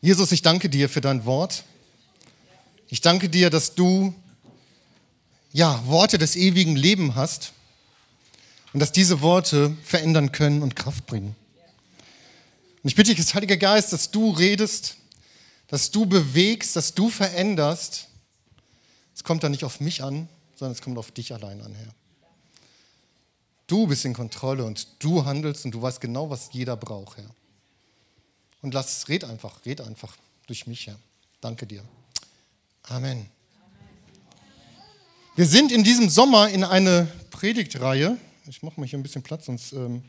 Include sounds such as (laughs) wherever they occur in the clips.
Jesus, ich danke dir für dein Wort. Ich danke dir, dass du ja, Worte des ewigen Lebens hast und dass diese Worte verändern können und Kraft bringen. Und ich bitte dich, Heiliger Geist, dass du redest, dass du bewegst, dass du veränderst. Es kommt dann nicht auf mich an, sondern es kommt auf dich allein an, Herr. Du bist in Kontrolle und du handelst und du weißt genau, was jeder braucht, Herr. Und lass, red einfach, red einfach durch mich, Herr. Danke dir. Amen. Wir sind in diesem Sommer in eine Predigtreihe. Ich mache mal hier ein bisschen Platz, sonst ähm,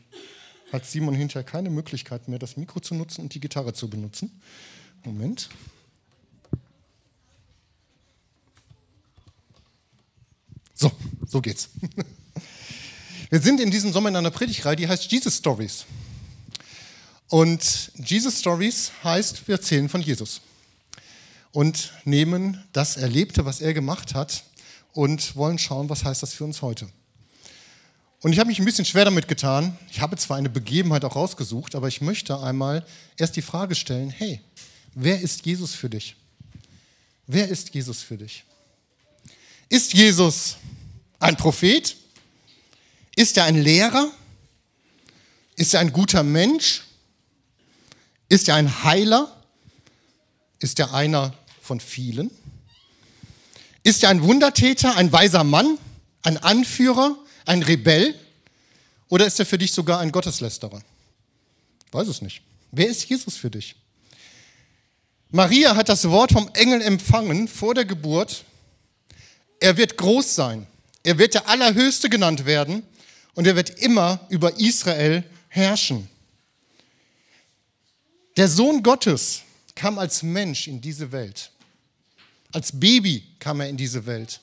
hat Simon hinterher keine Möglichkeit mehr, das Mikro zu nutzen und die Gitarre zu benutzen. Moment. So, so geht's. (laughs) Wir sind in diesem Sommer in einer Predigtreihe, die heißt Jesus Stories. Und Jesus Stories heißt, wir erzählen von Jesus und nehmen das Erlebte, was er gemacht hat, und wollen schauen, was heißt das für uns heute. Und ich habe mich ein bisschen schwer damit getan. Ich habe zwar eine Begebenheit auch rausgesucht, aber ich möchte einmal erst die Frage stellen, hey, wer ist Jesus für dich? Wer ist Jesus für dich? Ist Jesus ein Prophet? Ist er ein Lehrer? Ist er ein guter Mensch? Ist er ein Heiler? Ist er einer von vielen? Ist er ein Wundertäter, ein weiser Mann, ein Anführer, ein Rebell? Oder ist er für dich sogar ein Gotteslästerer? Weiß es nicht. Wer ist Jesus für dich? Maria hat das Wort vom Engel empfangen vor der Geburt. Er wird groß sein. Er wird der Allerhöchste genannt werden und er wird immer über Israel herrschen. Der Sohn Gottes kam als Mensch in diese Welt. Als Baby kam er in diese Welt.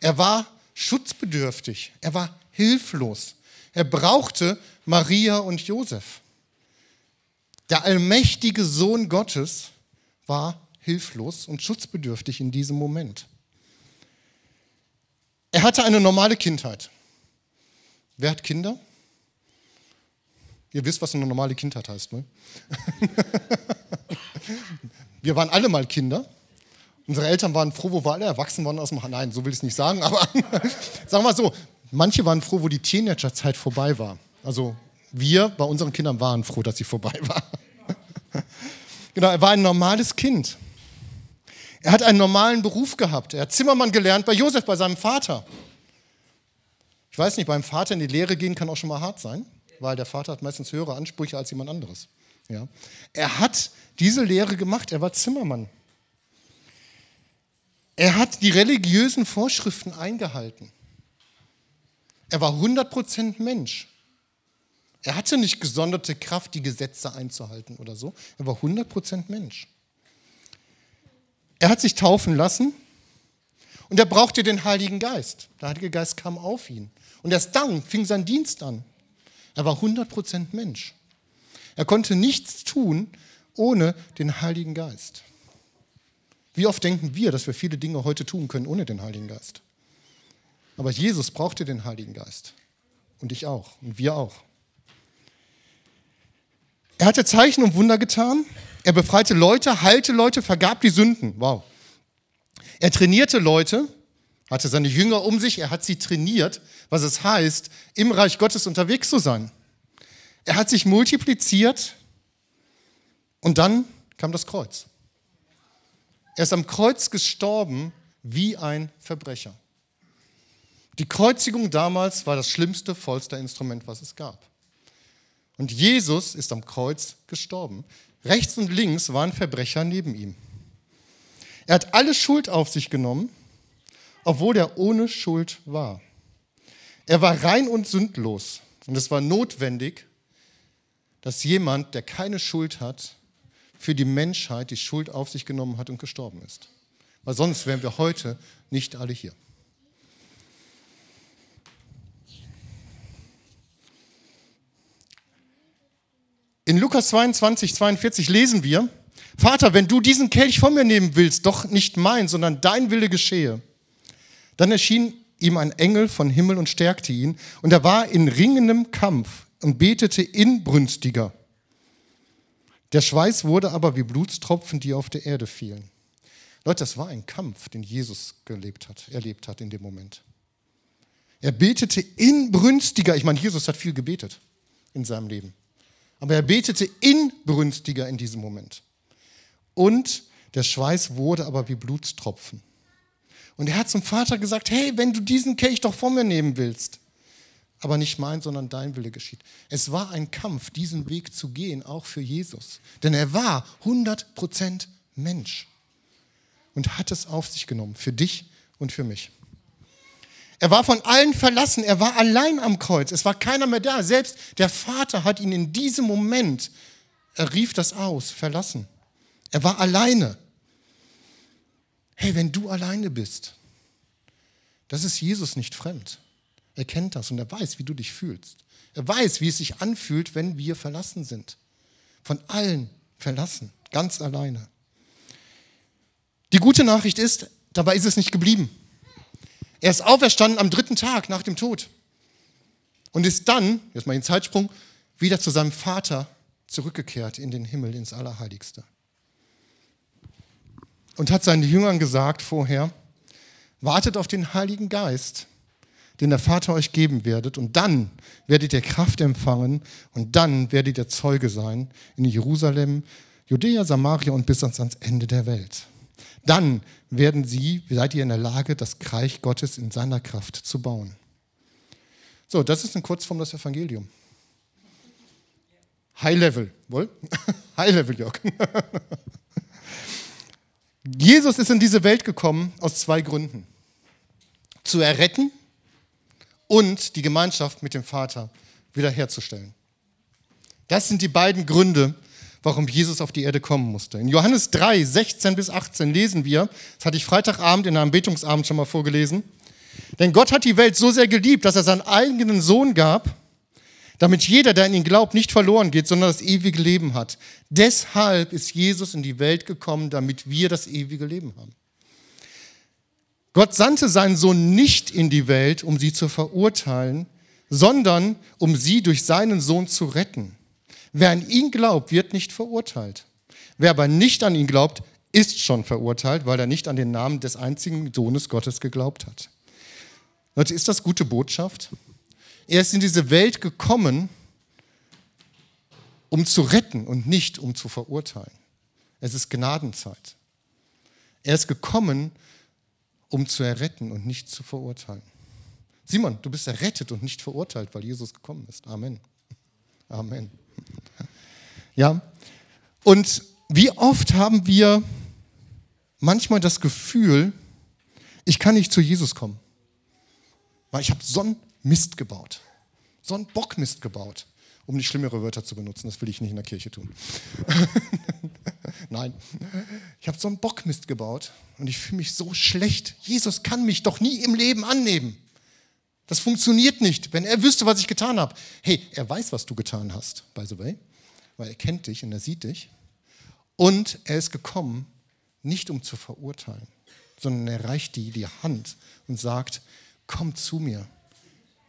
Er war schutzbedürftig. Er war hilflos. Er brauchte Maria und Josef. Der allmächtige Sohn Gottes war hilflos und schutzbedürftig in diesem Moment. Er hatte eine normale Kindheit. Wer hat Kinder? Ihr wisst, was eine normale Kindheit heißt, ne? (laughs) wir waren alle mal Kinder. Unsere Eltern waren froh, wo wir alle erwachsen waren aus dem Nein, so will ich es nicht sagen, (laughs) aber sagen wir mal so, manche waren froh, wo die Teenagerzeit vorbei war. Also wir bei unseren Kindern waren froh, dass sie vorbei (laughs) war. genau, er war ein normales Kind. Er hat einen normalen Beruf gehabt. Er hat Zimmermann gelernt bei Josef, bei seinem Vater. Ich weiß nicht, beim Vater in die Lehre gehen kann auch schon mal hart sein, weil der Vater hat meistens höhere Ansprüche als jemand anderes. Ja. Er hat diese Lehre gemacht, er war Zimmermann. Er hat die religiösen Vorschriften eingehalten. Er war 100% Mensch. Er hatte nicht gesonderte Kraft, die Gesetze einzuhalten oder so. Er war 100% Mensch. Er hat sich taufen lassen und er brauchte den Heiligen Geist. Der Heilige Geist kam auf ihn. Und erst dann fing sein Dienst an. Er war 100% Mensch. Er konnte nichts tun ohne den Heiligen Geist. Wie oft denken wir, dass wir viele Dinge heute tun können ohne den Heiligen Geist? Aber Jesus brauchte den Heiligen Geist. Und ich auch. Und wir auch. Er hatte Zeichen und Wunder getan. Er befreite Leute, heilte Leute, vergab die Sünden. Wow. Er trainierte Leute, hatte seine Jünger um sich, er hat sie trainiert, was es heißt, im Reich Gottes unterwegs zu sein. Er hat sich multipliziert und dann kam das Kreuz. Er ist am Kreuz gestorben wie ein Verbrecher. Die Kreuzigung damals war das schlimmste Folsterinstrument, was es gab. Und Jesus ist am Kreuz gestorben. Rechts und links waren Verbrecher neben ihm. Er hat alle Schuld auf sich genommen, obwohl er ohne Schuld war. Er war rein und sündlos. Und es war notwendig, dass jemand, der keine Schuld hat, für die Menschheit die Schuld auf sich genommen hat und gestorben ist. Weil sonst wären wir heute nicht alle hier. In Lukas 22, 42 lesen wir, Vater, wenn du diesen Kelch von mir nehmen willst, doch nicht mein, sondern dein Wille geschehe. Dann erschien ihm ein Engel von Himmel und stärkte ihn, und er war in ringendem Kampf und betete inbrünstiger. Der Schweiß wurde aber wie Blutstropfen, die auf der Erde fielen. Leute, das war ein Kampf, den Jesus gelebt hat, erlebt hat in dem Moment. Er betete inbrünstiger, ich meine, Jesus hat viel gebetet in seinem Leben, aber er betete inbrünstiger in diesem Moment. Und der Schweiß wurde aber wie Blutstropfen. Und er hat zum Vater gesagt, hey, wenn du diesen Kelch doch von mir nehmen willst, aber nicht mein, sondern dein Wille geschieht. Es war ein Kampf, diesen Weg zu gehen, auch für Jesus. Denn er war 100% Mensch und hat es auf sich genommen, für dich und für mich. Er war von allen verlassen, er war allein am Kreuz, es war keiner mehr da. Selbst der Vater hat ihn in diesem Moment, er rief das aus, verlassen. Er war alleine. Hey, wenn du alleine bist, das ist Jesus nicht fremd. Er kennt das und er weiß, wie du dich fühlst. Er weiß, wie es sich anfühlt, wenn wir verlassen sind. Von allen verlassen, ganz alleine. Die gute Nachricht ist, dabei ist es nicht geblieben. Er ist auferstanden am dritten Tag nach dem Tod und ist dann, jetzt mal den Zeitsprung, wieder zu seinem Vater zurückgekehrt in den Himmel, ins Allerheiligste. Und hat seinen Jüngern gesagt vorher, wartet auf den Heiligen Geist, den der Vater euch geben werdet, und dann werdet ihr Kraft empfangen, und dann werdet ihr Zeuge sein in Jerusalem, Judäa, Samaria und bis ans Ende der Welt. Dann werden sie, seid ihr in der Lage, das Reich Gottes in seiner Kraft zu bauen. So, das ist in Kurzform das Evangelium. High Level, wohl? (laughs) High Level, Jörg. (laughs) Jesus ist in diese Welt gekommen aus zwei Gründen. Zu erretten und die Gemeinschaft mit dem Vater wiederherzustellen. Das sind die beiden Gründe, warum Jesus auf die Erde kommen musste. In Johannes 3, 16 bis 18 lesen wir, das hatte ich Freitagabend in einem Betungsabend schon mal vorgelesen, denn Gott hat die Welt so sehr geliebt, dass er seinen eigenen Sohn gab, damit jeder, der in ihn glaubt, nicht verloren geht, sondern das ewige Leben hat. Deshalb ist Jesus in die Welt gekommen, damit wir das ewige Leben haben. Gott sandte seinen Sohn nicht in die Welt, um sie zu verurteilen, sondern um sie durch seinen Sohn zu retten. Wer an ihn glaubt, wird nicht verurteilt. Wer aber nicht an ihn glaubt, ist schon verurteilt, weil er nicht an den Namen des einzigen Sohnes Gottes geglaubt hat. Leute, ist das gute Botschaft? Er ist in diese Welt gekommen, um zu retten und nicht um zu verurteilen. Es ist Gnadenzeit. Er ist gekommen, um zu erretten und nicht zu verurteilen. Simon, du bist errettet und nicht verurteilt, weil Jesus gekommen ist. Amen. Amen. Ja, und wie oft haben wir manchmal das Gefühl, ich kann nicht zu Jesus kommen, weil ich habe so einen Mist gebaut, so einen Bockmist gebaut, um nicht schlimmere Wörter zu benutzen, das will ich nicht in der Kirche tun. (laughs) Nein, ich habe so einen Bockmist gebaut und ich fühle mich so schlecht. Jesus kann mich doch nie im Leben annehmen. Das funktioniert nicht, wenn er wüsste, was ich getan habe. Hey, er weiß, was du getan hast, by the way, weil er kennt dich und er sieht dich. Und er ist gekommen, nicht um zu verurteilen, sondern er reicht dir die Hand und sagt, komm zu mir.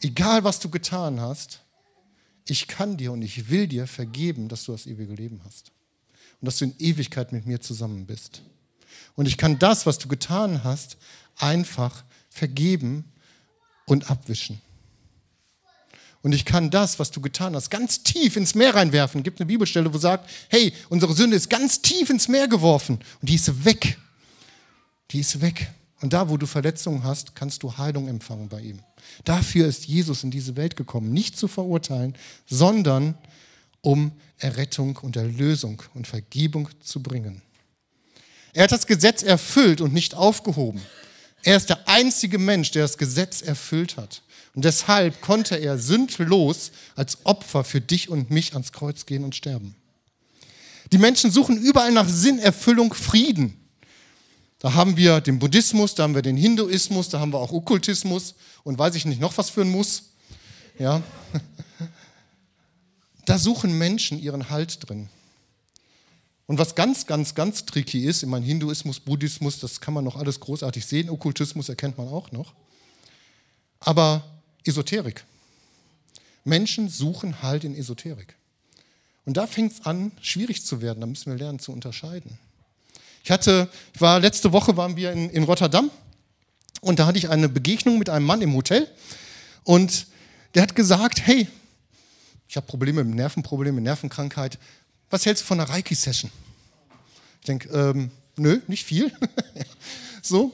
Egal, was du getan hast, ich kann dir und ich will dir vergeben, dass du das ewige Leben hast. Und dass du in Ewigkeit mit mir zusammen bist. Und ich kann das, was du getan hast, einfach vergeben und abwischen. Und ich kann das, was du getan hast, ganz tief ins Meer reinwerfen. Es gibt eine Bibelstelle, wo sagt, hey, unsere Sünde ist ganz tief ins Meer geworfen und die ist weg. Die ist weg. Und da, wo du Verletzungen hast, kannst du Heilung empfangen bei ihm. Dafür ist Jesus in diese Welt gekommen, nicht zu verurteilen, sondern um Errettung und Erlösung und Vergebung zu bringen. Er hat das Gesetz erfüllt und nicht aufgehoben. Er ist der einzige Mensch, der das Gesetz erfüllt hat. Und deshalb konnte er sündlos als Opfer für dich und mich ans Kreuz gehen und sterben. Die Menschen suchen überall nach Sinnerfüllung, Frieden. Da haben wir den Buddhismus, da haben wir den Hinduismus, da haben wir auch Okkultismus und weiß ich nicht noch was für ein Muss. Ja. (laughs) Da suchen Menschen ihren Halt drin. Und was ganz, ganz, ganz tricky ist, ich meine, Hinduismus, Buddhismus, das kann man noch alles großartig sehen, Okkultismus erkennt man auch noch. Aber Esoterik. Menschen suchen halt in Esoterik. Und da fängt es an, schwierig zu werden. Da müssen wir lernen zu unterscheiden. Ich hatte, ich war letzte Woche waren wir in, in Rotterdam und da hatte ich eine Begegnung mit einem Mann im Hotel und der hat gesagt, hey, ich habe Probleme mit Nervenprobleme, Nervenkrankheit. Was hältst du von einer Reiki-Session? Ich denke, ähm, nö, nicht viel. (laughs) so.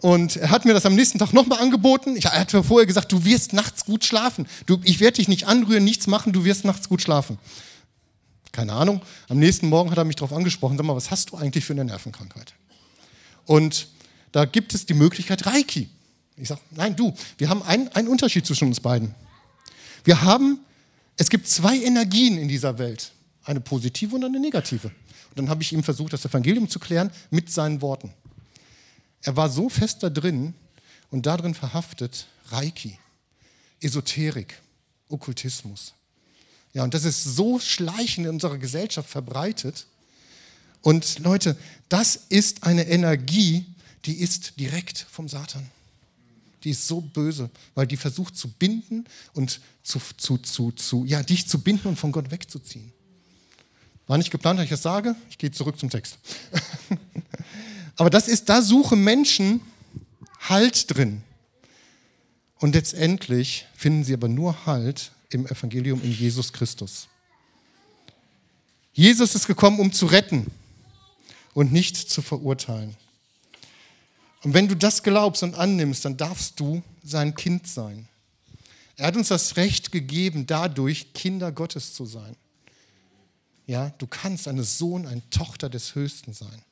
Und er hat mir das am nächsten Tag nochmal angeboten. Ich, er hat mir vorher gesagt, du wirst nachts gut schlafen. Du, ich werde dich nicht anrühren, nichts machen, du wirst nachts gut schlafen. Keine Ahnung. Am nächsten Morgen hat er mich darauf angesprochen, sag mal, was hast du eigentlich für eine Nervenkrankheit? Und da gibt es die Möglichkeit Reiki. Ich sage, nein, du, wir haben einen, einen Unterschied zwischen uns beiden. Wir haben, es gibt zwei Energien in dieser Welt, eine positive und eine negative. Und dann habe ich ihm versucht, das Evangelium zu klären mit seinen Worten. Er war so fest da drin und darin verhaftet, Reiki, Esoterik, Okkultismus. Ja, und das ist so schleichend in unserer Gesellschaft verbreitet. Und Leute, das ist eine Energie, die ist direkt vom Satan. Die ist so böse, weil die versucht zu binden und zu, zu, zu, zu, ja, dich zu binden und von Gott wegzuziehen. War nicht geplant, dass ich das sage. Ich gehe zurück zum Text. (laughs) Aber das ist, da suchen Menschen Halt drin. Und letztendlich finden sie aber nur Halt im Evangelium in Jesus Christus. Jesus ist gekommen, um zu retten und nicht zu verurteilen. Und wenn du das glaubst und annimmst, dann darfst du sein Kind sein. Er hat uns das Recht gegeben, dadurch Kinder Gottes zu sein. Ja, du kannst eine Sohn, eine Tochter des Höchsten sein.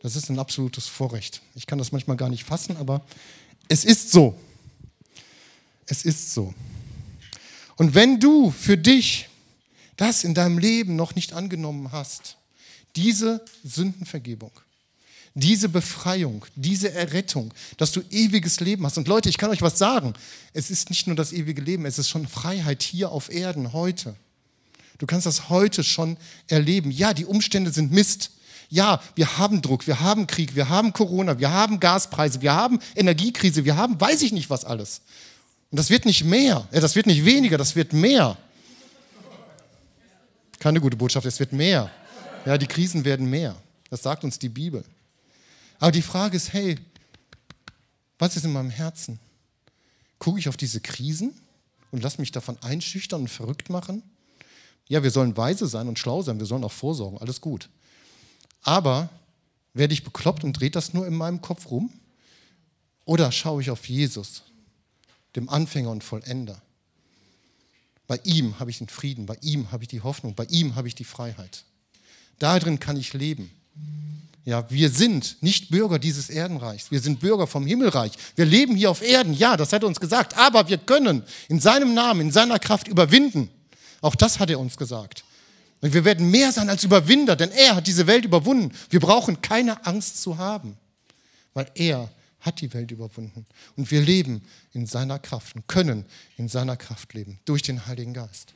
Das ist ein absolutes Vorrecht. Ich kann das manchmal gar nicht fassen, aber es ist so. Es ist so. Und wenn du für dich das in deinem Leben noch nicht angenommen hast, diese Sündenvergebung, diese Befreiung, diese Errettung, dass du ewiges Leben hast. Und Leute, ich kann euch was sagen. Es ist nicht nur das ewige Leben, es ist schon Freiheit hier auf Erden heute. Du kannst das heute schon erleben. Ja, die Umstände sind Mist. Ja, wir haben Druck, wir haben Krieg, wir haben Corona, wir haben Gaspreise, wir haben Energiekrise, wir haben weiß ich nicht was alles. Und das wird nicht mehr, das wird nicht weniger, das wird mehr. Keine gute Botschaft, es wird mehr. Ja, die Krisen werden mehr. Das sagt uns die Bibel. Aber die Frage ist, hey, was ist in meinem Herzen? Gucke ich auf diese Krisen und lasse mich davon einschüchtern und verrückt machen? Ja, wir sollen weise sein und schlau sein, wir sollen auch vorsorgen, alles gut. Aber werde ich bekloppt und dreht das nur in meinem Kopf rum? Oder schaue ich auf Jesus, dem Anfänger und Vollender? Bei ihm habe ich den Frieden, bei ihm habe ich die Hoffnung, bei ihm habe ich die Freiheit. Darin kann ich leben. Ja, wir sind nicht Bürger dieses Erdenreichs, wir sind Bürger vom Himmelreich. Wir leben hier auf Erden, ja, das hat er uns gesagt, aber wir können in seinem Namen, in seiner Kraft überwinden. Auch das hat er uns gesagt. Und wir werden mehr sein als Überwinder, denn er hat diese Welt überwunden. Wir brauchen keine Angst zu haben, weil er hat die Welt überwunden. Und wir leben in seiner Kraft und können in seiner Kraft leben, durch den Heiligen Geist.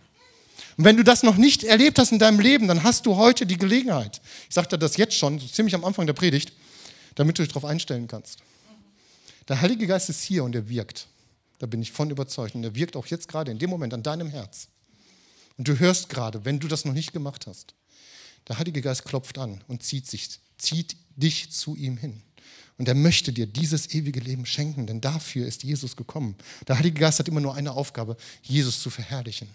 Und wenn du das noch nicht erlebt hast in deinem Leben, dann hast du heute die Gelegenheit. Ich sagte das jetzt schon, so ziemlich am Anfang der Predigt, damit du dich darauf einstellen kannst. Der Heilige Geist ist hier und er wirkt. Da bin ich von überzeugt. Und er wirkt auch jetzt gerade in dem Moment an deinem Herz. Und du hörst gerade, wenn du das noch nicht gemacht hast, der Heilige Geist klopft an und zieht, sich, zieht dich zu ihm hin. Und er möchte dir dieses ewige Leben schenken, denn dafür ist Jesus gekommen. Der Heilige Geist hat immer nur eine Aufgabe, Jesus zu verherrlichen.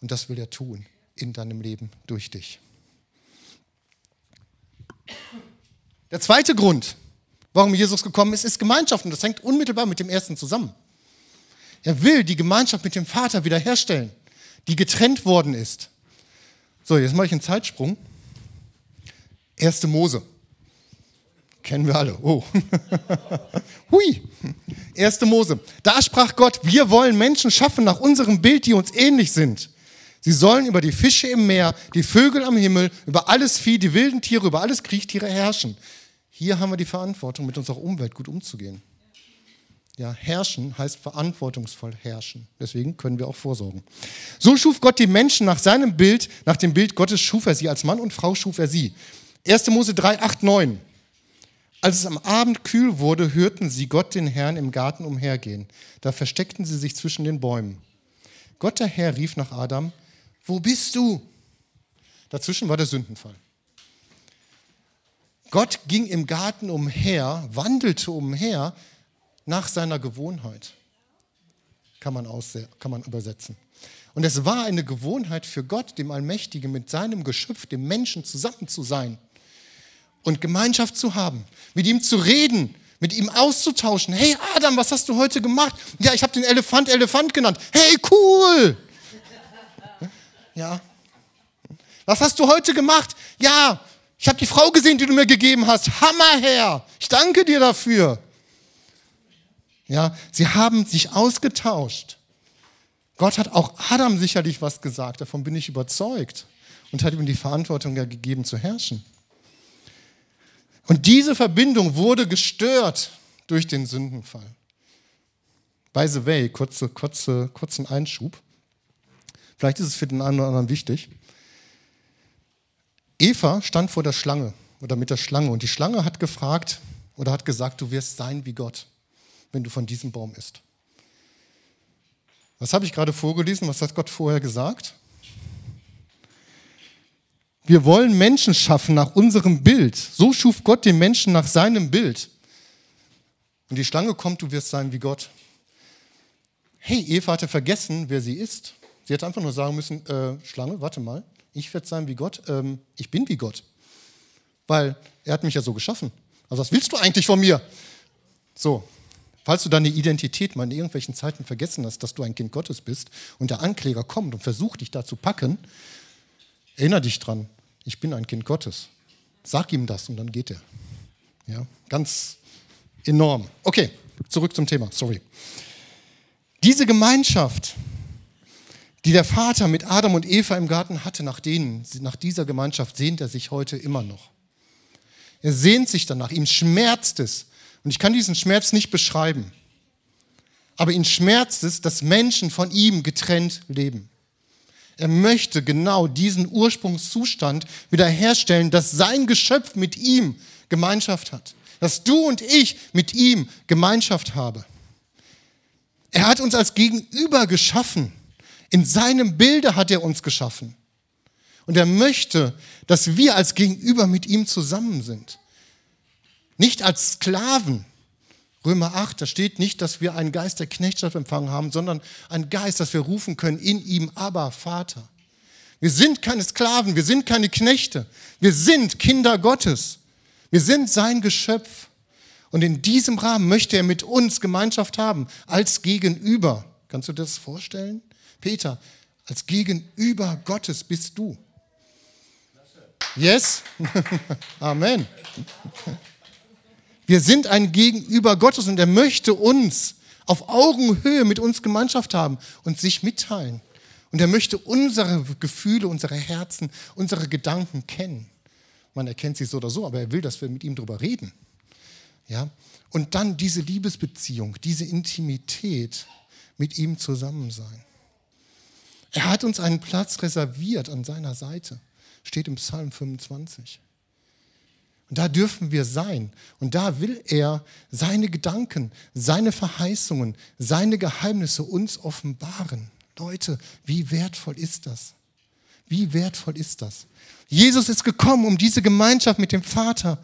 Und das will er tun in deinem Leben durch dich. Der zweite Grund, warum Jesus gekommen ist, ist Gemeinschaft. Und das hängt unmittelbar mit dem ersten zusammen. Er will die Gemeinschaft mit dem Vater wiederherstellen, die getrennt worden ist. So, jetzt mache ich einen Zeitsprung. Erste Mose. Kennen wir alle. Oh. (laughs) Hui. Erste Mose. Da sprach Gott, wir wollen Menschen schaffen nach unserem Bild, die uns ähnlich sind. Sie sollen über die Fische im Meer, die Vögel am Himmel, über alles Vieh, die wilden Tiere, über alles Kriechtiere herrschen. Hier haben wir die Verantwortung, mit unserer Umwelt gut umzugehen. Ja, herrschen heißt verantwortungsvoll herrschen. Deswegen können wir auch vorsorgen. So schuf Gott die Menschen nach seinem Bild, nach dem Bild Gottes schuf er sie. Als Mann und Frau schuf er sie. 1. Mose 3, 8, 9. Als es am Abend kühl wurde, hörten sie Gott den Herrn im Garten umhergehen. Da versteckten sie sich zwischen den Bäumen. Gott der Herr rief nach Adam, wo bist du? Dazwischen war der Sündenfall. Gott ging im Garten umher, wandelte umher nach seiner Gewohnheit. Kann man, kann man übersetzen. Und es war eine Gewohnheit für Gott, dem Allmächtigen, mit seinem Geschöpf, dem Menschen zusammen zu sein und Gemeinschaft zu haben, mit ihm zu reden, mit ihm auszutauschen. Hey Adam, was hast du heute gemacht? Ja, ich habe den Elefant Elefant genannt. Hey, cool! Ja. Was hast du heute gemacht? Ja, ich habe die Frau gesehen, die du mir gegeben hast. Hammer Herr. Ich danke dir dafür. Ja, sie haben sich ausgetauscht. Gott hat auch Adam sicherlich was gesagt, davon bin ich überzeugt. Und hat ihm die Verantwortung ja gegeben zu herrschen. Und diese Verbindung wurde gestört durch den Sündenfall. By the way, kurze, kurze, kurzen Einschub. Vielleicht ist es für den einen oder anderen wichtig. Eva stand vor der Schlange oder mit der Schlange und die Schlange hat gefragt oder hat gesagt, du wirst sein wie Gott, wenn du von diesem Baum isst. Was habe ich gerade vorgelesen? Was hat Gott vorher gesagt? Wir wollen Menschen schaffen nach unserem Bild. So schuf Gott den Menschen nach seinem Bild. Und die Schlange kommt, du wirst sein wie Gott. Hey, Eva hatte vergessen, wer sie ist. Sie hätte einfach nur sagen müssen, äh, Schlange, warte mal, ich werde sein wie Gott. Ähm, ich bin wie Gott. Weil er hat mich ja so geschaffen. Also was willst du eigentlich von mir? So, falls du deine Identität mal in irgendwelchen Zeiten vergessen hast, dass du ein Kind Gottes bist und der Ankläger kommt und versucht dich da zu packen, erinnere dich dran, ich bin ein Kind Gottes. Sag ihm das und dann geht er. Ja, ganz enorm. Okay, zurück zum Thema, sorry. Diese Gemeinschaft, die der Vater mit Adam und Eva im Garten hatte, nach denen, nach dieser Gemeinschaft sehnt er sich heute immer noch. Er sehnt sich danach, ihm schmerzt es. Und ich kann diesen Schmerz nicht beschreiben. Aber ihn schmerzt es, dass Menschen von ihm getrennt leben. Er möchte genau diesen Ursprungszustand wiederherstellen, dass sein Geschöpf mit ihm Gemeinschaft hat. Dass du und ich mit ihm Gemeinschaft haben. Er hat uns als Gegenüber geschaffen. In seinem Bilde hat er uns geschaffen. Und er möchte, dass wir als Gegenüber mit ihm zusammen sind. Nicht als Sklaven, Römer 8, da steht nicht, dass wir einen Geist der Knechtschaft empfangen haben, sondern einen Geist, dass wir rufen können in ihm, aber Vater. Wir sind keine Sklaven, wir sind keine Knechte, wir sind Kinder Gottes. Wir sind sein Geschöpf. Und in diesem Rahmen möchte er mit uns Gemeinschaft haben, als Gegenüber. Kannst du dir das vorstellen? Peter, als Gegenüber Gottes bist du. Yes? (laughs) Amen. Wir sind ein Gegenüber Gottes und er möchte uns auf Augenhöhe mit uns Gemeinschaft haben und sich mitteilen. Und er möchte unsere Gefühle, unsere Herzen, unsere Gedanken kennen. Man erkennt sie so oder so, aber er will, dass wir mit ihm darüber reden. Ja? Und dann diese Liebesbeziehung, diese Intimität mit ihm zusammen sein. Er hat uns einen Platz reserviert an seiner Seite, steht im Psalm 25. Und da dürfen wir sein. Und da will er seine Gedanken, seine Verheißungen, seine Geheimnisse uns offenbaren. Leute, wie wertvoll ist das? Wie wertvoll ist das? Jesus ist gekommen, um diese Gemeinschaft mit dem Vater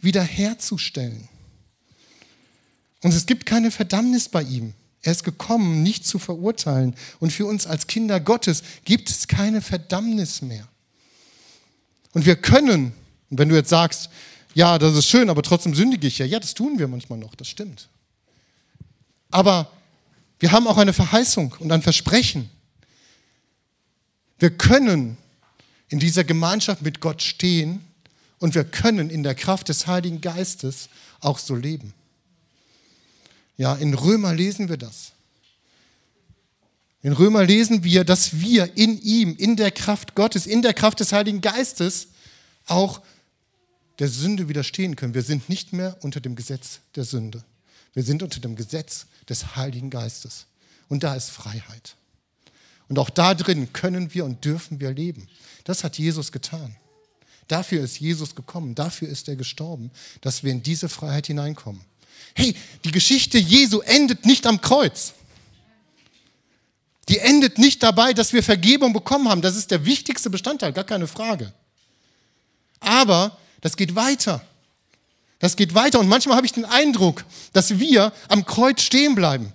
wiederherzustellen. Und es gibt keine Verdammnis bei ihm. Er ist gekommen, nicht zu verurteilen. Und für uns als Kinder Gottes gibt es keine Verdammnis mehr. Und wir können und wenn du jetzt sagst, ja, das ist schön, aber trotzdem sündige ich ja, ja, das tun wir manchmal noch, das stimmt. Aber wir haben auch eine Verheißung und ein Versprechen. Wir können in dieser Gemeinschaft mit Gott stehen und wir können in der Kraft des Heiligen Geistes auch so leben. Ja, in Römer lesen wir das. In Römer lesen wir, dass wir in ihm, in der Kraft Gottes, in der Kraft des Heiligen Geistes auch der Sünde widerstehen können. Wir sind nicht mehr unter dem Gesetz der Sünde. Wir sind unter dem Gesetz des Heiligen Geistes. Und da ist Freiheit. Und auch da drin können wir und dürfen wir leben. Das hat Jesus getan. Dafür ist Jesus gekommen, dafür ist er gestorben, dass wir in diese Freiheit hineinkommen. Hey, die Geschichte Jesu endet nicht am Kreuz. Die endet nicht dabei, dass wir Vergebung bekommen haben. Das ist der wichtigste Bestandteil, gar keine Frage. Aber das geht weiter. Das geht weiter. Und manchmal habe ich den Eindruck, dass wir am Kreuz stehen bleiben.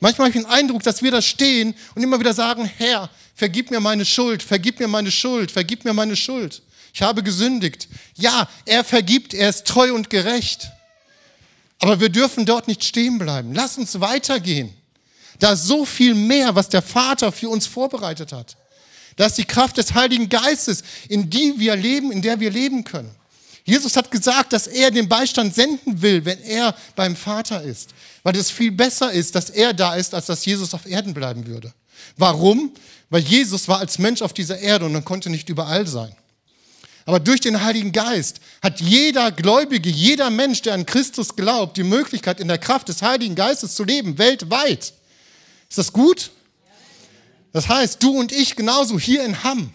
Manchmal habe ich den Eindruck, dass wir da stehen und immer wieder sagen, Herr, vergib mir meine Schuld, vergib mir meine Schuld, vergib mir meine Schuld. Ich habe gesündigt. Ja, er vergibt, er ist treu und gerecht. Aber wir dürfen dort nicht stehen bleiben. Lass uns weitergehen. Da ist so viel mehr, was der Vater für uns vorbereitet hat. Da ist die Kraft des Heiligen Geistes, in die wir leben, in der wir leben können. Jesus hat gesagt, dass er den Beistand senden will, wenn er beim Vater ist. Weil es viel besser ist, dass er da ist, als dass Jesus auf Erden bleiben würde. Warum? Weil Jesus war als Mensch auf dieser Erde und er konnte nicht überall sein. Aber durch den Heiligen Geist hat jeder Gläubige, jeder Mensch, der an Christus glaubt, die Möglichkeit, in der Kraft des Heiligen Geistes zu leben, weltweit. Ist das gut? Das heißt, du und ich genauso hier in Hamm.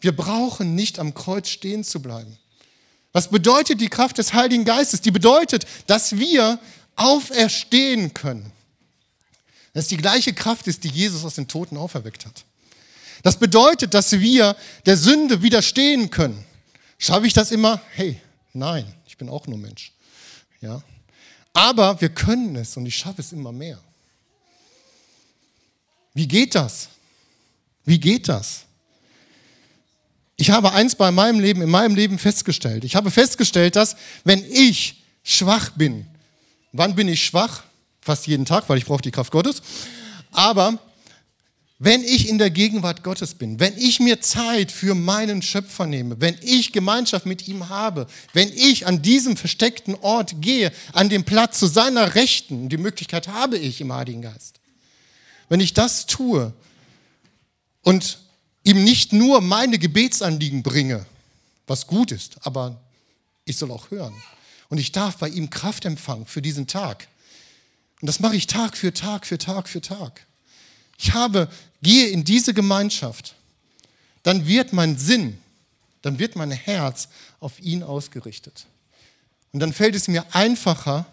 Wir brauchen nicht am Kreuz stehen zu bleiben. Was bedeutet die Kraft des Heiligen Geistes? Die bedeutet, dass wir auferstehen können. Das ist die gleiche Kraft ist, die Jesus aus den Toten auferweckt hat. Das bedeutet, dass wir der Sünde widerstehen können. Schaffe ich das immer? Hey, nein, ich bin auch nur Mensch. Ja. Aber wir können es und ich schaffe es immer mehr. Wie geht das? Wie geht das? Ich habe eins bei meinem Leben, in meinem Leben festgestellt. Ich habe festgestellt, dass wenn ich schwach bin, wann bin ich schwach? Fast jeden Tag, weil ich brauche die Kraft Gottes. Aber wenn ich in der Gegenwart Gottes bin, wenn ich mir Zeit für meinen Schöpfer nehme, wenn ich Gemeinschaft mit ihm habe, wenn ich an diesem versteckten Ort gehe, an dem Platz zu seiner Rechten, die Möglichkeit habe ich im Heiligen Geist, wenn ich das tue und ihm nicht nur meine Gebetsanliegen bringe, was gut ist, aber ich soll auch hören. Und ich darf bei ihm Kraft empfangen für diesen Tag. Und das mache ich Tag für Tag für Tag für Tag. Ich habe gehe in diese Gemeinschaft, dann wird mein Sinn, dann wird mein Herz auf ihn ausgerichtet. Und dann fällt es mir einfacher,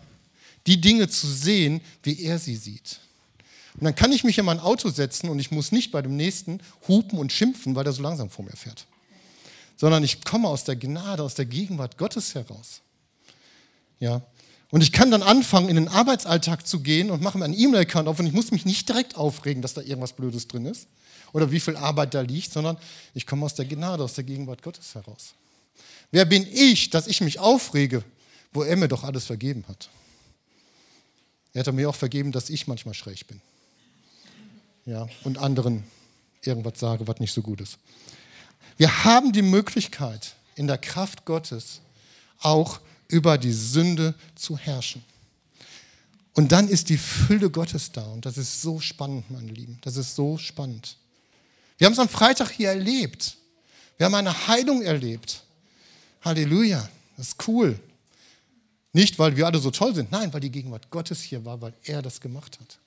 die Dinge zu sehen, wie er sie sieht. Und dann kann ich mich in mein Auto setzen und ich muss nicht bei dem nächsten hupen und schimpfen, weil er so langsam vor mir fährt. Sondern ich komme aus der Gnade, aus der Gegenwart Gottes heraus. Ja. Und ich kann dann anfangen, in den Arbeitsalltag zu gehen und mache mir einen E-Mail-Account auf und ich muss mich nicht direkt aufregen, dass da irgendwas Blödes drin ist oder wie viel Arbeit da liegt, sondern ich komme aus der Gnade, aus der Gegenwart Gottes heraus. Wer bin ich, dass ich mich aufrege, wo er mir doch alles vergeben hat? Er hat mir auch vergeben, dass ich manchmal schräg bin. Ja, und anderen irgendwas sage, was nicht so gut ist. Wir haben die Möglichkeit, in der Kraft Gottes auch über die Sünde zu herrschen. Und dann ist die Fülle Gottes da. Und das ist so spannend, meine Lieben. Das ist so spannend. Wir haben es am Freitag hier erlebt. Wir haben eine Heilung erlebt. Halleluja. Das ist cool. Nicht, weil wir alle so toll sind. Nein, weil die Gegenwart Gottes hier war, weil er das gemacht hat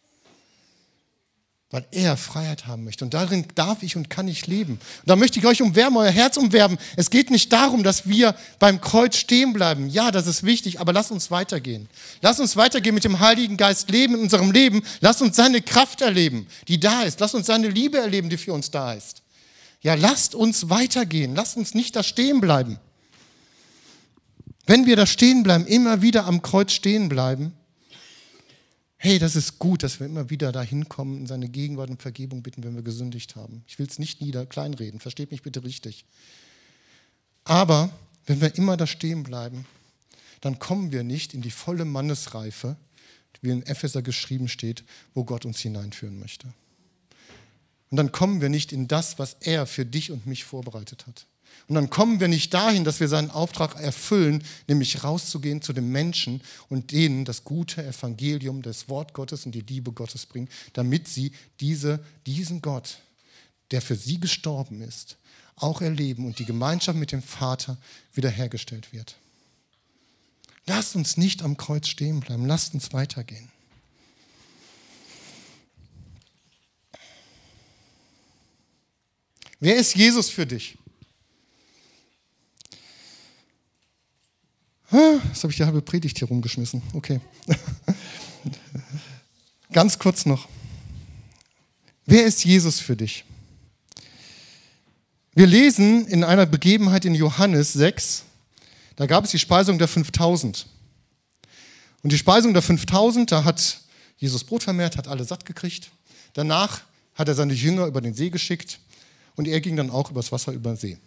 weil er Freiheit haben möchte. Und darin darf ich und kann ich leben. Und da möchte ich euch umwerben, euer Herz umwerben. Es geht nicht darum, dass wir beim Kreuz stehen bleiben. Ja, das ist wichtig, aber lasst uns weitergehen. Lasst uns weitergehen mit dem Heiligen Geist leben in unserem Leben. Lasst uns seine Kraft erleben, die da ist. Lasst uns seine Liebe erleben, die für uns da ist. Ja, lasst uns weitergehen. Lasst uns nicht da stehen bleiben. Wenn wir da stehen bleiben, immer wieder am Kreuz stehen bleiben, hey, das ist gut, dass wir immer wieder dahin kommen, in seine Gegenwart und Vergebung bitten, wenn wir gesündigt haben. Ich will es nicht nieder kleinreden, versteht mich bitte richtig. Aber wenn wir immer da stehen bleiben, dann kommen wir nicht in die volle Mannesreife, wie in Epheser geschrieben steht, wo Gott uns hineinführen möchte. Und dann kommen wir nicht in das, was er für dich und mich vorbereitet hat. Und dann kommen wir nicht dahin, dass wir seinen Auftrag erfüllen, nämlich rauszugehen zu den Menschen und denen das gute Evangelium des Wort Gottes und die Liebe Gottes bringen, damit sie diese, diesen Gott, der für sie gestorben ist, auch erleben und die Gemeinschaft mit dem Vater wiederhergestellt wird. Lasst uns nicht am Kreuz stehen bleiben, lasst uns weitergehen. Wer ist Jesus für dich? Jetzt habe ich die halbe Predigt hier rumgeschmissen. Okay. (laughs) Ganz kurz noch. Wer ist Jesus für dich? Wir lesen in einer Begebenheit in Johannes 6, da gab es die Speisung der 5000. Und die Speisung der 5000, da hat Jesus Brot vermehrt, hat alle satt gekriegt. Danach hat er seine Jünger über den See geschickt und er ging dann auch übers Wasser über den See.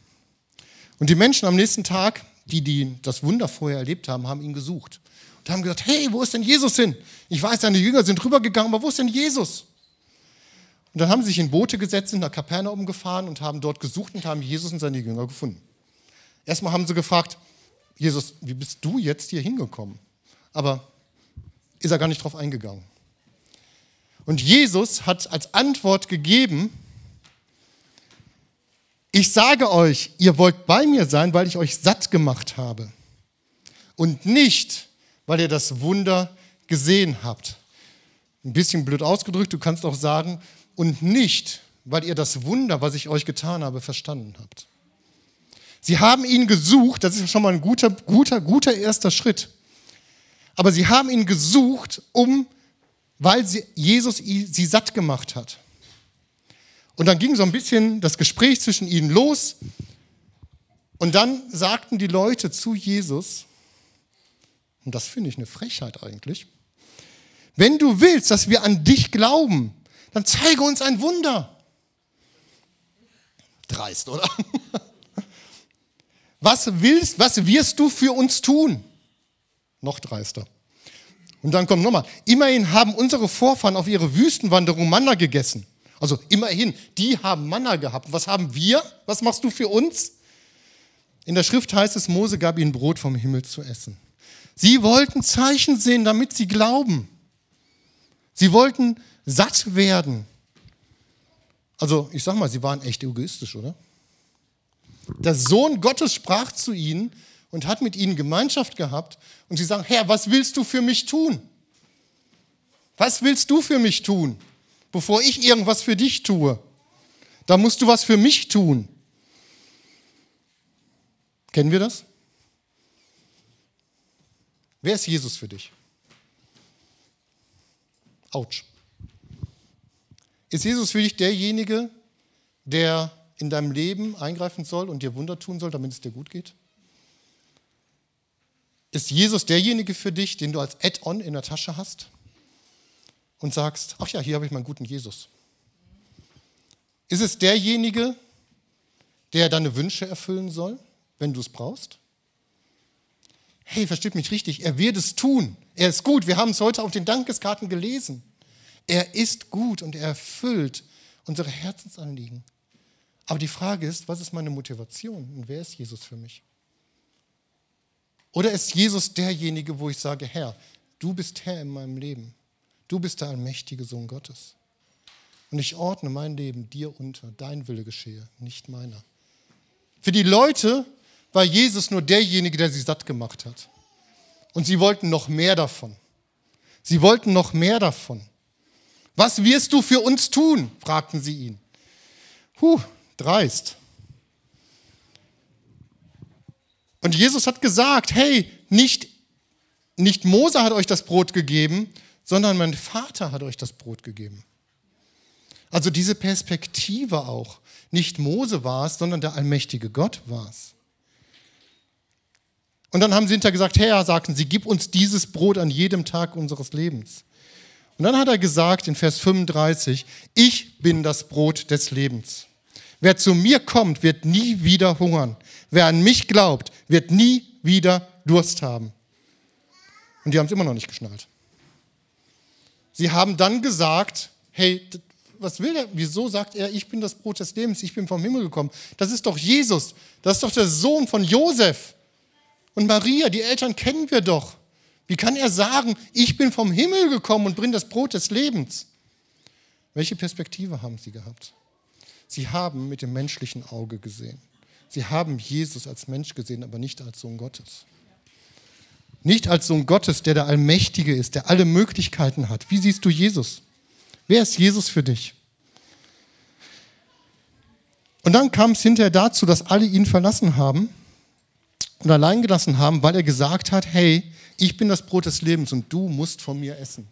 Und die Menschen am nächsten Tag, die, die das Wunder vorher erlebt haben, haben ihn gesucht. Und haben gesagt, hey, wo ist denn Jesus hin? Ich weiß, seine Jünger sind rübergegangen, aber wo ist denn Jesus? Und dann haben sie sich in Boote gesetzt, sind nach Kapernaum gefahren und haben dort gesucht und haben Jesus und seine Jünger gefunden. Erstmal haben sie gefragt, Jesus, wie bist du jetzt hier hingekommen? Aber ist er gar nicht drauf eingegangen. Und Jesus hat als Antwort gegeben, ich sage euch, ihr wollt bei mir sein, weil ich euch satt gemacht habe. Und nicht, weil ihr das Wunder gesehen habt. Ein bisschen blöd ausgedrückt, du kannst auch sagen, und nicht, weil ihr das Wunder, was ich euch getan habe, verstanden habt. Sie haben ihn gesucht, das ist schon mal ein guter, guter, guter erster Schritt. Aber sie haben ihn gesucht, um, weil sie, Jesus sie satt gemacht hat. Und dann ging so ein bisschen das Gespräch zwischen ihnen los. Und dann sagten die Leute zu Jesus, und das finde ich eine Frechheit eigentlich, wenn du willst, dass wir an dich glauben, dann zeige uns ein Wunder. Dreist, oder? (laughs) Was willst, was wirst du für uns tun? Noch dreister. Und dann kommt nochmal, immerhin haben unsere Vorfahren auf ihre Wüstenwanderung Manna gegessen. Also immerhin, die haben Manna gehabt. Was haben wir? Was machst du für uns? In der Schrift heißt es, Mose gab ihnen Brot vom Himmel zu essen. Sie wollten Zeichen sehen, damit sie glauben. Sie wollten satt werden. Also ich sag mal, sie waren echt egoistisch, oder? Der Sohn Gottes sprach zu ihnen und hat mit ihnen Gemeinschaft gehabt. Und sie sagen, Herr, was willst du für mich tun? Was willst du für mich tun? Bevor ich irgendwas für dich tue. Da musst du was für mich tun. Kennen wir das? Wer ist Jesus für dich? Autsch. Ist Jesus für dich derjenige, der in deinem Leben eingreifen soll und dir Wunder tun soll, damit es dir gut geht? Ist Jesus derjenige für dich, den du als Add-on in der Tasche hast? Und sagst, ach ja, hier habe ich meinen guten Jesus? Ist es derjenige, der deine Wünsche erfüllen soll, wenn du es brauchst? Hey, versteht mich richtig, er wird es tun. Er ist gut. Wir haben es heute auf den Dankeskarten gelesen. Er ist gut und er erfüllt unsere Herzensanliegen. Aber die Frage ist, was ist meine Motivation und wer ist Jesus für mich? Oder ist Jesus derjenige, wo ich sage, Herr, du bist Herr in meinem Leben. Du bist der allmächtige Sohn Gottes. Und ich ordne mein Leben dir unter. Dein Wille geschehe, nicht meiner. Für die Leute war Jesus nur derjenige, der sie satt gemacht hat. Und sie wollten noch mehr davon. Sie wollten noch mehr davon. Was wirst du für uns tun? fragten sie ihn. Huh, dreist. Und Jesus hat gesagt, hey, nicht, nicht Mose hat euch das Brot gegeben, sondern mein Vater hat euch das Brot gegeben. Also diese Perspektive auch. Nicht Mose war es, sondern der allmächtige Gott war es. Und dann haben sie hinterher gesagt, Herr, sagten sie, gib uns dieses Brot an jedem Tag unseres Lebens. Und dann hat er gesagt in Vers 35, ich bin das Brot des Lebens. Wer zu mir kommt, wird nie wieder hungern. Wer an mich glaubt, wird nie wieder Durst haben. Und die haben es immer noch nicht geschnallt. Sie haben dann gesagt, hey, was will der? Wieso sagt er, ich bin das Brot des Lebens, ich bin vom Himmel gekommen? Das ist doch Jesus, das ist doch der Sohn von Josef und Maria, die Eltern kennen wir doch. Wie kann er sagen, ich bin vom Himmel gekommen und bringe das Brot des Lebens? Welche Perspektive haben sie gehabt? Sie haben mit dem menschlichen Auge gesehen. Sie haben Jesus als Mensch gesehen, aber nicht als Sohn Gottes. Nicht als Sohn Gottes, der der Allmächtige ist, der alle Möglichkeiten hat. Wie siehst du Jesus? Wer ist Jesus für dich? Und dann kam es hinterher dazu, dass alle ihn verlassen haben und allein gelassen haben, weil er gesagt hat, hey, ich bin das Brot des Lebens und du musst von mir essen.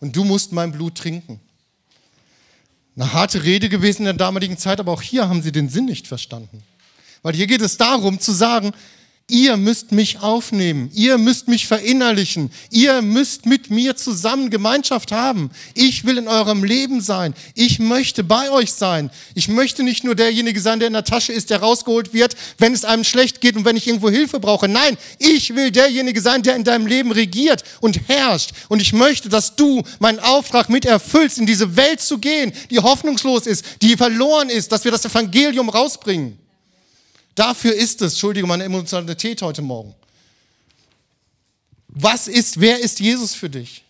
Und du musst mein Blut trinken. Eine harte Rede gewesen in der damaligen Zeit, aber auch hier haben sie den Sinn nicht verstanden. Weil hier geht es darum zu sagen, Ihr müsst mich aufnehmen, ihr müsst mich verinnerlichen, ihr müsst mit mir zusammen Gemeinschaft haben. Ich will in eurem Leben sein, ich möchte bei euch sein. Ich möchte nicht nur derjenige sein, der in der Tasche ist, der rausgeholt wird, wenn es einem schlecht geht und wenn ich irgendwo Hilfe brauche. Nein, ich will derjenige sein, der in deinem Leben regiert und herrscht. Und ich möchte, dass du meinen Auftrag mit erfüllst, in diese Welt zu gehen, die hoffnungslos ist, die verloren ist, dass wir das Evangelium rausbringen. Dafür ist es, Entschuldigung, meine Emotionalität heute Morgen. Was ist, wer ist Jesus für dich?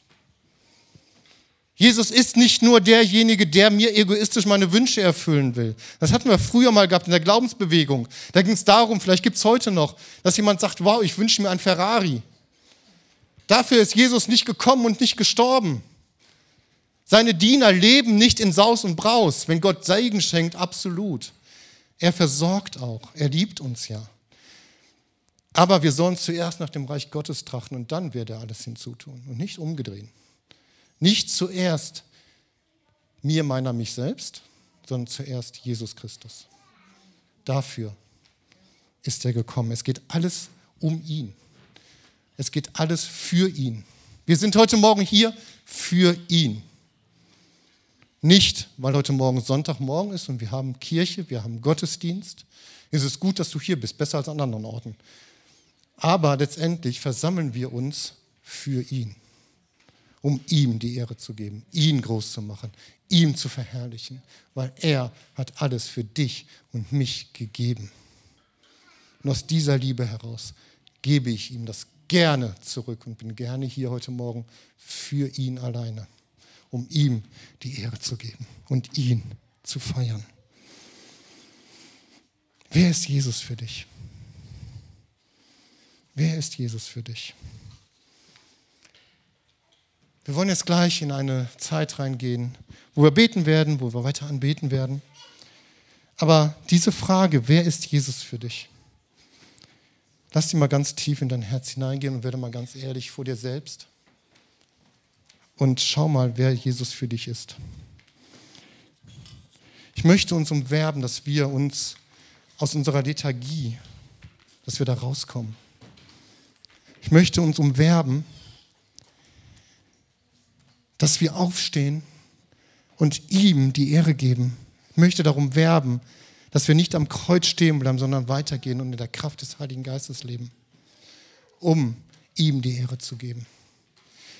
Jesus ist nicht nur derjenige, der mir egoistisch meine Wünsche erfüllen will. Das hatten wir früher mal gehabt in der Glaubensbewegung. Da ging es darum, vielleicht gibt es heute noch, dass jemand sagt, wow, ich wünsche mir ein Ferrari. Dafür ist Jesus nicht gekommen und nicht gestorben. Seine Diener leben nicht in Saus und Braus. Wenn Gott Segen schenkt, absolut. Er versorgt auch. Er liebt uns ja. Aber wir sollen zuerst nach dem Reich Gottes trachten und dann wird er alles hinzutun und nicht umgedrehen. Nicht zuerst mir, meiner, mich selbst, sondern zuerst Jesus Christus. Dafür ist er gekommen. Es geht alles um ihn. Es geht alles für ihn. Wir sind heute Morgen hier für ihn. Nicht, weil heute Morgen Sonntagmorgen ist und wir haben Kirche, wir haben Gottesdienst. Es ist gut, dass du hier bist, besser als an anderen Orten. Aber letztendlich versammeln wir uns für ihn, um ihm die Ehre zu geben, ihn groß zu machen, ihm zu verherrlichen, weil er hat alles für dich und mich gegeben. Und aus dieser Liebe heraus gebe ich ihm das gerne zurück und bin gerne hier heute Morgen für ihn alleine um ihm die Ehre zu geben und ihn zu feiern. Wer ist Jesus für dich? Wer ist Jesus für dich? Wir wollen jetzt gleich in eine Zeit reingehen, wo wir beten werden, wo wir weiter anbeten werden. Aber diese Frage, wer ist Jesus für dich? Lass die mal ganz tief in dein Herz hineingehen und werde mal ganz ehrlich vor dir selbst und schau mal, wer Jesus für dich ist. Ich möchte uns umwerben, dass wir uns aus unserer Lethargie, dass wir da rauskommen. Ich möchte uns umwerben, dass wir aufstehen und ihm die Ehre geben. Ich möchte darum werben, dass wir nicht am Kreuz stehen bleiben, sondern weitergehen und in der Kraft des Heiligen Geistes leben, um ihm die Ehre zu geben.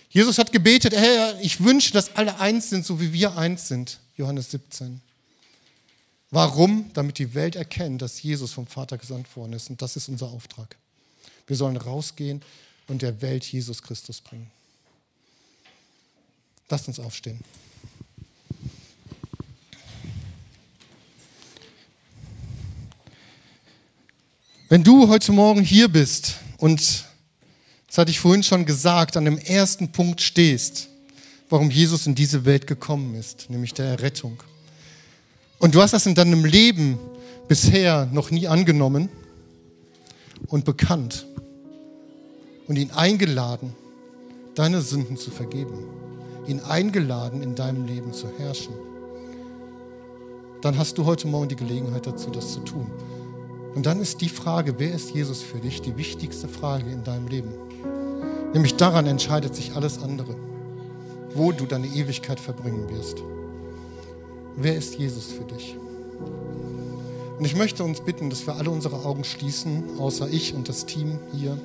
Jesus hat gebetet, Herr, ich wünsche, dass alle eins sind, so wie wir eins sind. Johannes 17. Warum? Damit die Welt erkennt, dass Jesus vom Vater gesandt worden ist. Und das ist unser Auftrag. Wir sollen rausgehen und der Welt Jesus Christus bringen. Lasst uns aufstehen. Wenn du heute Morgen hier bist und das hatte ich vorhin schon gesagt, an dem ersten Punkt stehst, warum Jesus in diese Welt gekommen ist, nämlich der Errettung. Und du hast das in deinem Leben bisher noch nie angenommen und bekannt und ihn eingeladen, deine Sünden zu vergeben, ihn eingeladen, in deinem Leben zu herrschen, dann hast du heute Morgen die Gelegenheit dazu, das zu tun. Und dann ist die Frage, wer ist Jesus für dich, die wichtigste Frage in deinem Leben. Nämlich daran entscheidet sich alles andere, wo du deine Ewigkeit verbringen wirst. Wer ist Jesus für dich? Und ich möchte uns bitten, dass wir alle unsere Augen schließen, außer ich und das Team hier.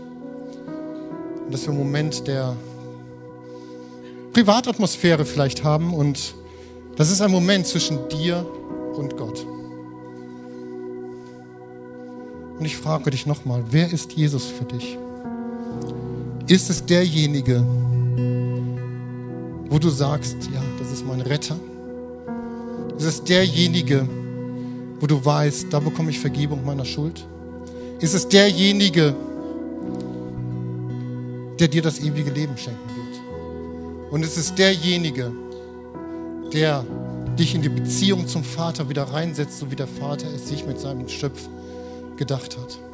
Und dass wir einen Moment der Privatatmosphäre vielleicht haben. Und das ist ein Moment zwischen dir und Gott. Und ich frage dich nochmal, wer ist Jesus für dich? Ist es derjenige, wo du sagst, ja, das ist mein Retter? Ist es derjenige, wo du weißt, da bekomme ich Vergebung meiner Schuld? Ist es derjenige, der dir das ewige Leben schenken wird? Und ist es derjenige, der dich in die Beziehung zum Vater wieder reinsetzt, so wie der Vater es sich mit seinem Schöpf gedacht hat?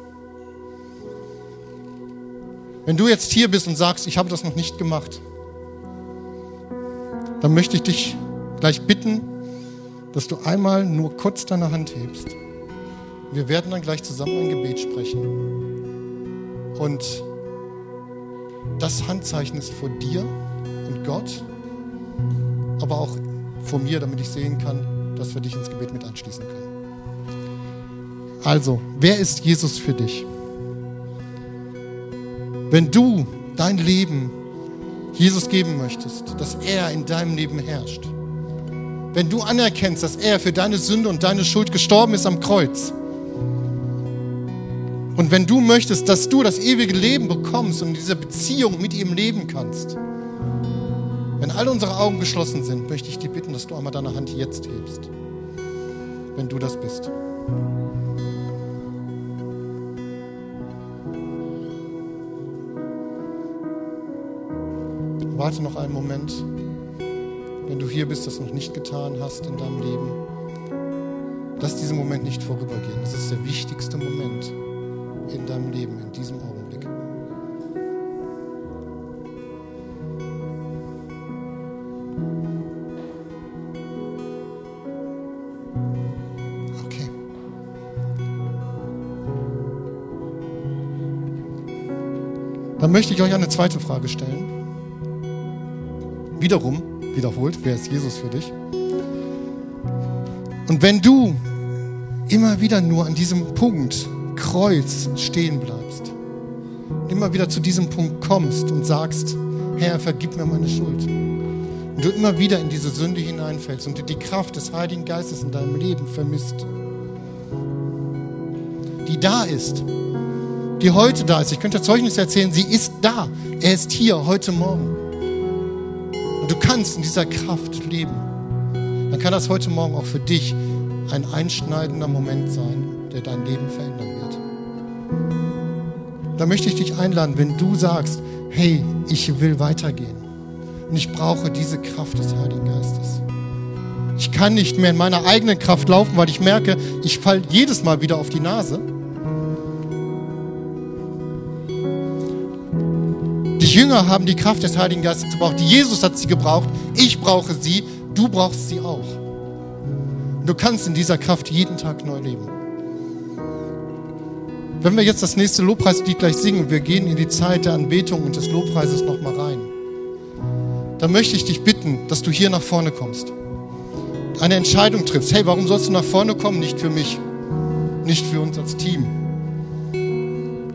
Wenn du jetzt hier bist und sagst, ich habe das noch nicht gemacht, dann möchte ich dich gleich bitten, dass du einmal nur kurz deine Hand hebst. Wir werden dann gleich zusammen ein Gebet sprechen. Und das Handzeichen ist vor dir und Gott, aber auch vor mir, damit ich sehen kann, dass wir dich ins Gebet mit anschließen können. Also, wer ist Jesus für dich? Wenn du dein Leben Jesus geben möchtest, dass er in deinem Leben herrscht, wenn du anerkennst, dass er für deine Sünde und deine Schuld gestorben ist am Kreuz, und wenn du möchtest, dass du das ewige Leben bekommst und in dieser Beziehung mit ihm leben kannst, wenn all unsere Augen geschlossen sind, möchte ich dich bitten, dass du einmal deine Hand jetzt hebst, wenn du das bist. Warte noch einen Moment, wenn du hier bist, das noch nicht getan hast in deinem Leben. Lass diesen Moment nicht vorübergehen. Das ist der wichtigste Moment in deinem Leben, in diesem Augenblick. Okay. Dann möchte ich euch eine zweite Frage stellen. Wiederum, wiederholt, wer ist Jesus für dich? Und wenn du immer wieder nur an diesem Punkt Kreuz stehen bleibst, immer wieder zu diesem Punkt kommst und sagst, Herr, vergib mir meine Schuld. Und du immer wieder in diese Sünde hineinfällst und die Kraft des Heiligen Geistes in deinem Leben vermisst, die da ist, die heute da ist. Ich könnte Zeugnis erzählen, sie ist da. Er ist hier heute Morgen. Und du kannst in dieser Kraft leben. Dann kann das heute Morgen auch für dich ein einschneidender Moment sein, der dein Leben verändern wird. Da möchte ich dich einladen, wenn du sagst, hey, ich will weitergehen und ich brauche diese Kraft des Heiligen Geistes. Ich kann nicht mehr in meiner eigenen Kraft laufen, weil ich merke, ich falle jedes Mal wieder auf die Nase. Jünger haben die Kraft des Heiligen Geistes gebraucht. Jesus hat sie gebraucht. Ich brauche sie. Du brauchst sie auch. Du kannst in dieser Kraft jeden Tag neu leben. Wenn wir jetzt das nächste Lobpreislied gleich singen und wir gehen in die Zeit der Anbetung und des Lobpreises nochmal rein, dann möchte ich dich bitten, dass du hier nach vorne kommst. Eine Entscheidung triffst. Hey, warum sollst du nach vorne kommen? Nicht für mich, nicht für uns als Team.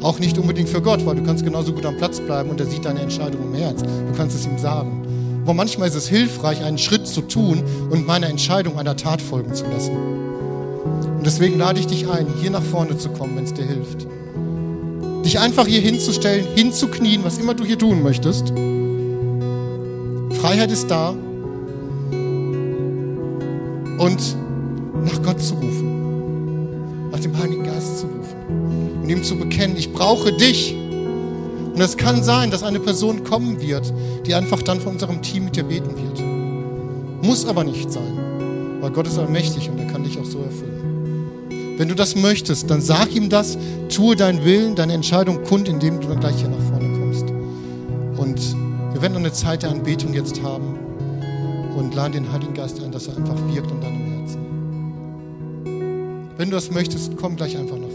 Auch nicht unbedingt für Gott, weil du kannst genauso gut am Platz bleiben und er sieht deine Entscheidung im Herz. Du kannst es ihm sagen. Aber manchmal ist es hilfreich, einen Schritt zu tun und meiner Entscheidung einer Tat folgen zu lassen. Und deswegen lade ich dich ein, hier nach vorne zu kommen, wenn es dir hilft. Dich einfach hier hinzustellen, hinzuknien, was immer du hier tun möchtest. Freiheit ist da. Und nach Gott zu rufen. Nach dem Heiligen. Und ihm zu bekennen, ich brauche dich. Und es kann sein, dass eine Person kommen wird, die einfach dann von unserem Team mit dir beten wird. Muss aber nicht sein, weil Gott ist allmächtig und er kann dich auch so erfüllen. Wenn du das möchtest, dann sag ihm das, tue deinen Willen, deine Entscheidung kund, indem du dann gleich hier nach vorne kommst. Und wir werden eine Zeit der Anbetung jetzt haben und laden den Heiligen Geist ein, dass er einfach wirkt in deinem Herzen. Wenn du das möchtest, komm gleich einfach nach vorne.